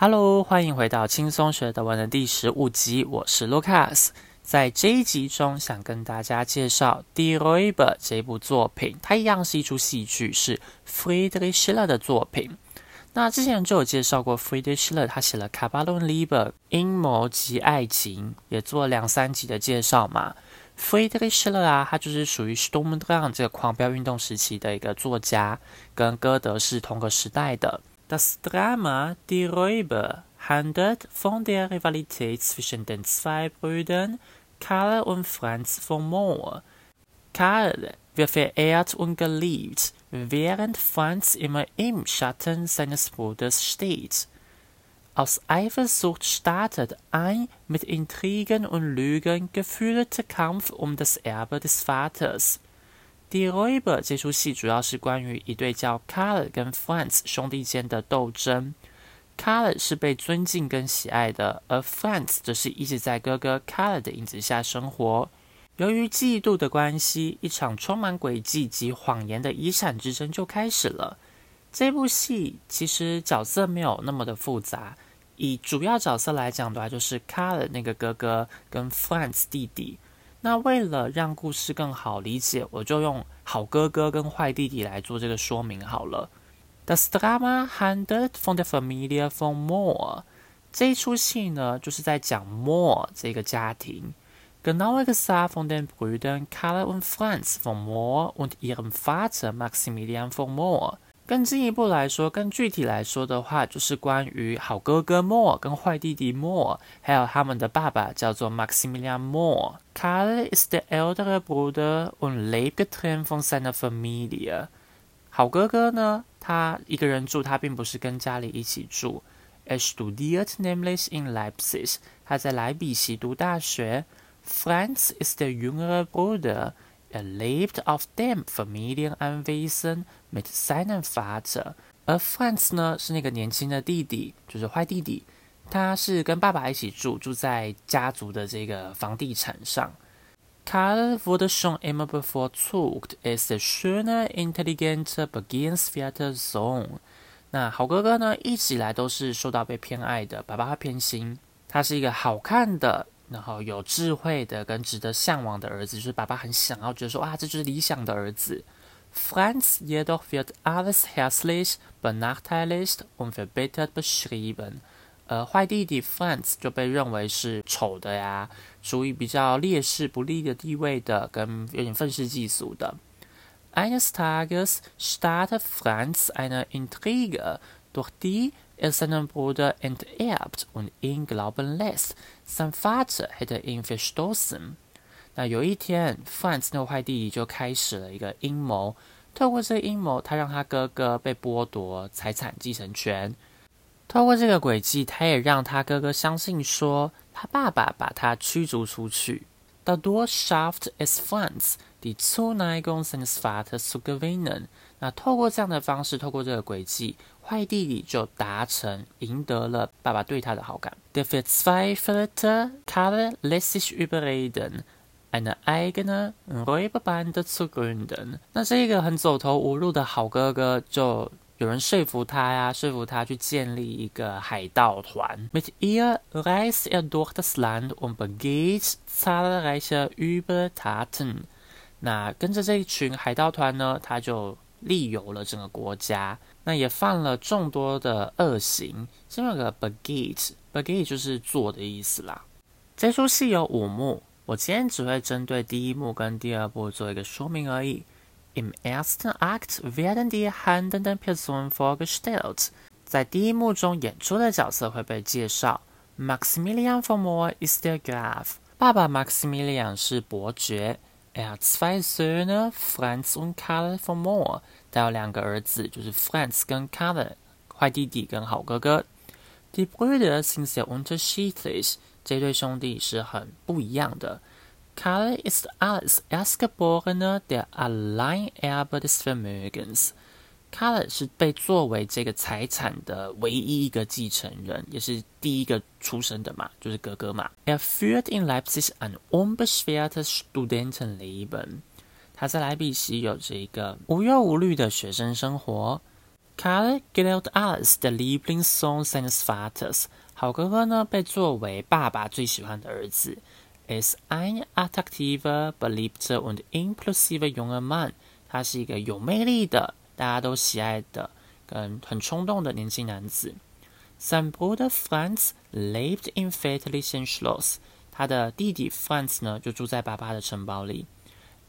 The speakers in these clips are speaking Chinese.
Hello，欢迎回到轻松学德文的第十五集，我是 Lucas。在这一集中，想跟大家介绍《Die Räuber》这部作品，它一样是一出戏剧，是 Friedrich Schiller 的作品。那之前就有介绍过，Friedrich Schiller 他写了《卡巴伦 Liebe》阴谋及爱情，也做了两三集的介绍嘛。Friedrich Schiller 啊，他就是属于 Sturmdrang 这个狂飙运动时期的一个作家，跟歌德是同个时代的。Das Drama Die Räuber handelt von der Rivalität zwischen den zwei Brüdern Karl und Franz von Moor. Karl wird verehrt und geliebt, während Franz immer im Schatten seines Bruders steht. Aus Eifersucht startet ein mit Intrigen und Lügen geführter Kampf um das Erbe des Vaters. Die Räuber 这出戏主要是关于一对叫 Karl 跟 Franz 兄弟间的斗争。Karl 是被尊敬跟喜爱的，而 Franz 则是一直在哥哥 Karl 的影子下生活。由于嫉妒的关系，一场充满诡计及谎言的遗产之争就开始了。这部戏其实角色没有那么的复杂，以主要角色来讲的话，就是 Karl 那个哥哥跟 Franz 弟弟。那为了让故事更好理解，我就用好哥哥跟坏弟弟来做这个说明好了。Das Drama handelt von der Familie von Moor。这一出戏呢，就是在讲 Moor 这个家庭。Genauer gesagt von den Brüdern Karl und Franz von Moor und ihrem Vater Maximilian von Moor。更进一步来说，更具体来说的话，就是关于好哥哥 Moor 跟坏弟弟 Moor，还有他们的爸爸叫做 Maximilian Moor。Karl ist der ältere Bruder und lebt getrennt von seiner Familie。好哥哥呢？他一个人住，他并不是跟家里一起住。Er studiert nämlich in Leipzig，他在莱比锡读大学。Franz ist der jüngere Bruder。A lebt auf dem Familienanwesen made seinem Vater。而 Franz 呢，是那个年轻的弟弟，就是坏弟弟。他是跟爸爸一起住，住在家族的这个房地产上。Karl wurde schon immer bevorzugt. Er ist der schöne, intelligente, begehrenswerte Sohn. 那好哥哥呢，一直以来都是受到被偏爱的，爸爸偏心。他是一个好看的，然后有智慧的，跟值得向往的儿子，就是爸爸很想要，觉得说，哇，这就是理想的儿子。Franz jedoch wird alles hässlich, benachteiligt und verbittert beschrieben. 呃，坏弟弟 Franz 就被认为是丑的呀，属于比较劣势、不利的地位的，跟有点愤世嫉俗的。Eines Tages startet Franz eine Intrige, durch die er seinen Bruder enterbt und ihn glauben lässt, sein Vater hätte ihn verstoßen。那有一天，Franz 那个坏弟弟就开始了一个阴谋，透过这个阴谋，他让他哥哥被剥夺财产继承权。透过这个轨迹，他也让他哥哥相信说，他爸爸把他驱逐出去。Das Dorf schafft es Franz, die Zuneigung seines Vaters zu gewinnen。那透过这样的方式，透过这个轨迹，坏弟弟就达成赢得了爸爸对他的好感。Der verzweifelte Karl lässt sich überreden, eine eigene Räuberbande zu gründen。那这个很走投无路的好哥哥就。有人说服他呀，说服他去建立一个海盗团。Mit ihr reist er durch das Land und begeht zahlreiche Übertaten。那跟着这一群海盗团呢，他就历游了整个国家，那也犯了众多的恶行。这边有个 begeat，begeat 就是做的意思啦。这出戏有五幕，我今天只会针对第一幕跟第二幕做一个说明而已。Im ersten Akt werden die handelnden Personen vorgestellt。在第一幕中演出的角色会被介绍。Maximilian von Moor ist der Graf。爸爸 Maximilian 是伯爵。Er hat zwei Söhne, Franz und Karl von Moor。他有两个儿子，就是 Franz 跟 Karl，坏弟弟跟好哥哥。Die Brüder sind sehr unterschiedlich。这对兄弟是很不一样的。Karl ist als Erstgeborener der Alleinerbe des Vermögens。Karl 是被作为这个财产的唯一一个继承人，也是第一个出生的嘛，就是哥哥嘛。Er führt in Leipzig ein unbeschwertes Studentenleben。他在莱比锡有着一个无忧无虑的学生生活。Karl gilt als der Lieblingssohn seines Vaters。好哥哥呢，被作为爸爸最喜欢的儿子。Is ein attraktiver, beliebter und impulsiver junger Mann。他是一个有魅力的、大家都喜爱的、跟很冲动的年轻男子。Sein Bruder Franz lebt im väterlichen Schloss。他的弟弟 Franz 呢，就住在爸爸的城堡里。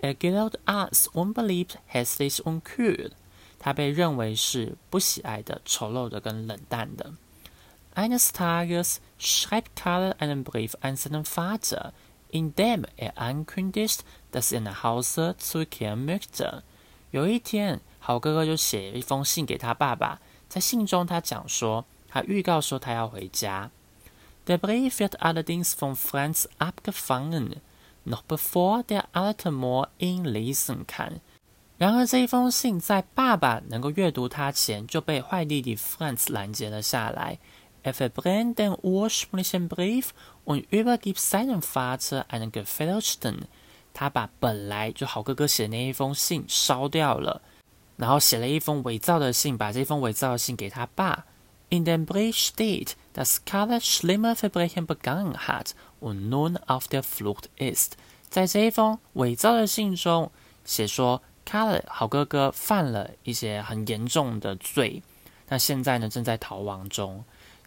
Er gilt als unbeliebt, hässlich und kühl。他被认为是不喜爱的、丑陋的跟冷淡的。Eines Tages schreibt Karl einen Brief an seinen Vater, in dem er ankündigt, dass er nach Hause zurückkehren möchte。有一天，好哥哥就写一封信给他爸爸，在信中他讲说，他预告说他要回家。Der Brief wird allerdings von Franz abgefangen, Not before their alte Moor ihn lesen kann。然而，这一封信在爸爸能够阅读它前，就被坏弟弟 Franz 拦截了下来。Er verbrennt den ursprünglichen Brief und übergibt seinem Vater einen gefälschten。他把本来就好哥哥写的那一封信烧掉了，然后写了一封伪造的信，把这封伪造的信给他爸。In dem Brief steht, dass Karl schlimme Verbrechen begangen hat und nun auf der Flucht ist。在这一封伪造的信中写说。Carl 好哥哥犯了一些很严重的罪，那现在呢正在逃亡中。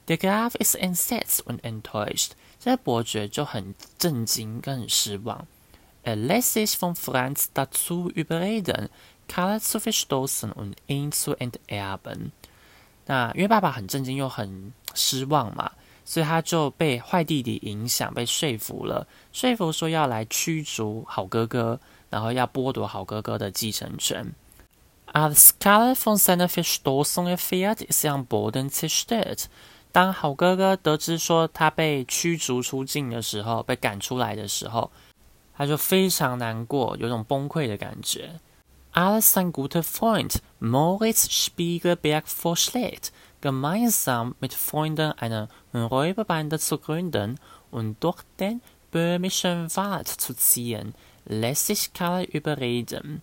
Der Graf ist entsetzt und enttäuscht，这伯爵就很震惊跟很失望。Er lässt sich von Franz dazu überreden, Carl zu verstoßen und ihn zu enterben。 那因为爸爸很震惊又很失望嘛，所以他就被坏弟弟影响，被说服了，说服说要来驱逐好哥哥。然后要剥夺好哥哥的继承权。Als Karl von seiner Verstoßung erfährt, ist er am Boden zerstört。当好哥哥得知说他被驱逐出境的时候，被赶出来的时候，他就非常难过，有种崩溃的感觉。Als sein guter Freund Moritz Spiegelberg vorschlägt, gemeinsam mit Freunden eine Räuberbande zu gründen und durch den böhmischen Wald zu ziehen, lässt sich Karl überreden。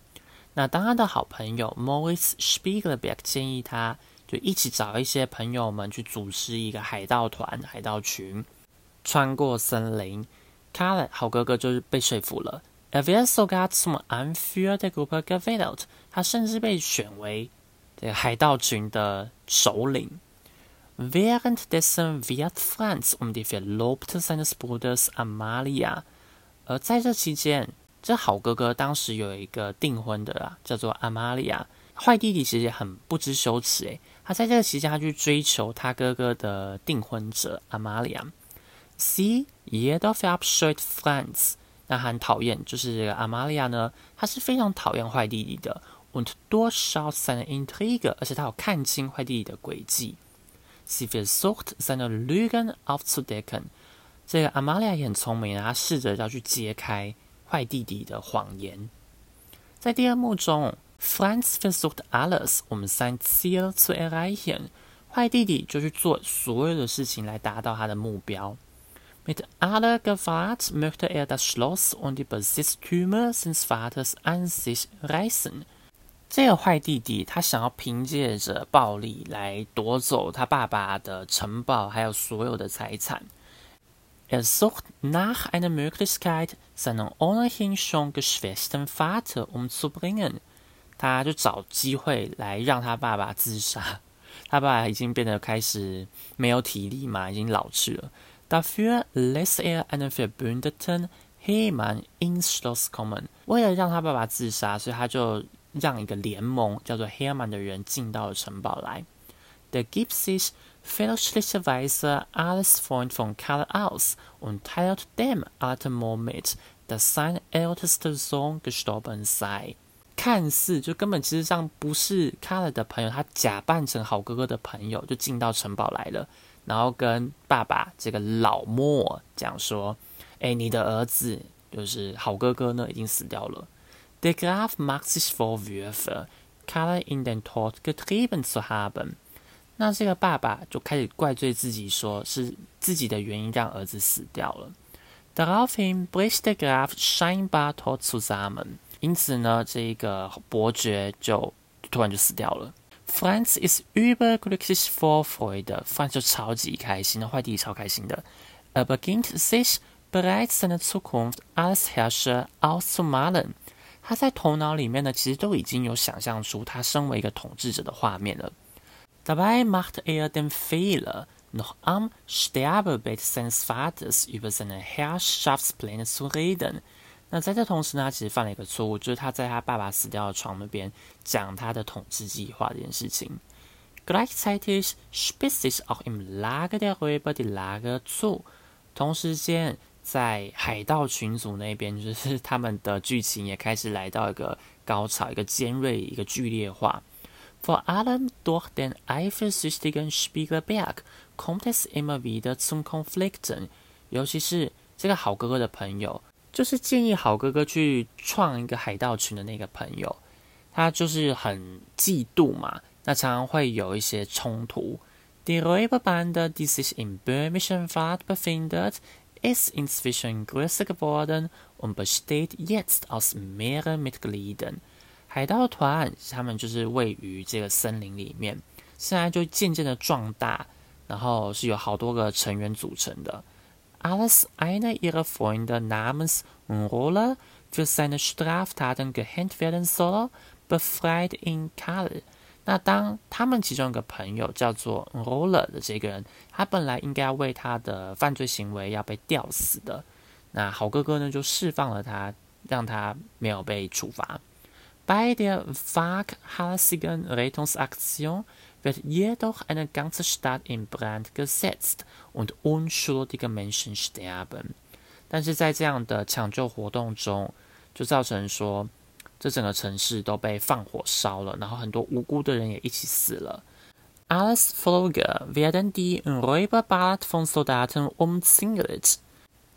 那当他的好朋友 Moritz Spiegelberg 建议他，就一起找一些朋友们去组织一个海盗团、海盗群，穿过森林。Karl 好哥哥就是被说服了。 Er wird sogar zum Anführer der Gruppe gewählt。他甚至被选为这个海盗群的首领。Währenddessen wird Franz um die Verlobte seines Bruders Amalia。而在这期间，这好哥哥当时有一个订婚的啊，叫做 Amalia。坏弟弟其实很不知羞耻诶，他在这个期间，他去追求他哥哥的订婚者 Amalia.。See, jedoch verabscheut Franz。那很讨厌，就是这个阿玛利亚呢，她是非常讨厌坏弟弟的。Und durchaus seine Intrige，而且他有看清坏弟弟的诡计。Sie versucht seine Lügen aufzudecken。这个阿玛利亚也很聪明啊，他试着要去揭开。坏弟弟的谎言。在第二幕中，Franz versucht alles, um sein Ziel zu erreichen。坏弟弟就去做所有的事情来达到他的目标。Mit aller Gewalt möchte er das Schloss und die Besitztümer seines Vaters an sich reißen。这个坏弟弟他想要凭借着暴力来夺走他爸爸的城堡，还有所有的财产。Er sucht nach einer Möglichkeit, seinen ohnehin schon geschwächten Vater umzubringen。他就找机会来让他爸爸自杀。他爸爸已经变得开始没有体力嘛，已经老去了。 Dafür lässt er einen Verbündeten Hermann ins Schloss kommen。为了让他爸爸自杀，所以他就让一个联盟叫做 Hermann 的人进到了城堡来。The gipsies, fälschlicherweise als Freund von Karl aus und teilt dem alten Moor mit, dass sein ältester Sohn gestorben sei。看似就根本其实上不是 Karl 的朋友，他假扮成好哥哥的朋友，就进到城堡来了，然后跟爸爸这个老莫讲说：“哎，你的儿子就是好哥哥呢，已经死掉了。” Der Graf macht sich Vorwürfe, Karl in den Tod getrieben zu haben。那这个爸爸就开始怪罪自己，说是自己的原因让儿子死掉了。Daraufhin bricht der Graf scheinbar tot zusammen。因此呢，这个伯爵就突然就死掉了。Franz ist überglücklich vor Freude. Franz 就超级开心的，坏弟弟超开心的。Er beginnt sich bereits seine Zukunft als Herrscher auszumalen。他在头脑里面呢，其实都已经有想象出他身为一个统治者的画面了。Dabei macht er den Fehler, noch am Sterbebett seines Vaters über seine Herrschaftspläne zu reden。 那在这同时呢，他其实犯了一个错误，就是他在他爸爸死掉的床那边讲他的统治计划这件事情。Gleichzeitig spitzt sich auch im Lager der Räuber die Lage zu。同时间，在海盗群组那边，就是他们的剧情也开始来到一个高潮，一个尖锐，一个剧烈化。Vor allem durch den eifersüchtigen Spiegelberg kommt es immer wieder zum Konflikten。尤其是这个好哥哥的朋友。就是建议好哥哥去创一个海盗群的那个朋友，他就是很嫉妒嘛，那常常会有一些冲突。Die Räuberbande, die sich im böhmischen Wald befindet, ist inzwischen größer geworden und besteht jetzt aus mehreren Mitgliedern。海盗团他们就是位于这个森林里面，现在就渐渐的壮大，然后是有好多个成员组成的。Als einer ihrer Freunde namens Roller für seine Straftaten gehängt werden soll, befreit ihn Karl。那当他们其中一个朋友叫做 Roller 的这个人，他本来应该要为他的犯罪行为要被吊死的，那好哥哥呢就释放了他，让他没有被处罚。Bei der waghalsigen Rettungsaktion wird jedoch eine ganze Stadt in Brand gesetzt und unschuldige Menschen sterben。但是在这样的抢救活动中，就造成说，这整个城市都被放火烧了，然后很多无辜的人也一起死了。Als Folge werden die Räuberband von Soldaten umzingelt。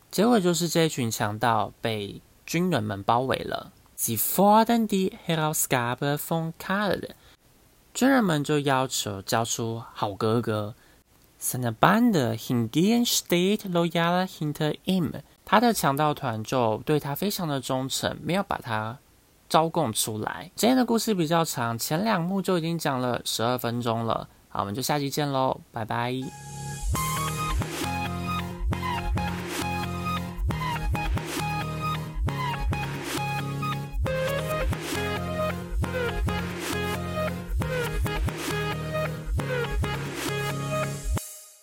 结果就是这群强盗被军人们包围了。Sie fordern die Herausgabe von Karl。 军人们就要求交出好哥哥。Seine Bande hingen stet loyal hinter ihm。他的强盗团就对他非常的忠诚，没有把他招供出来。今天的故事比较长，前两幕就已经讲了十二分钟了。好，我们就下期见喽，拜拜。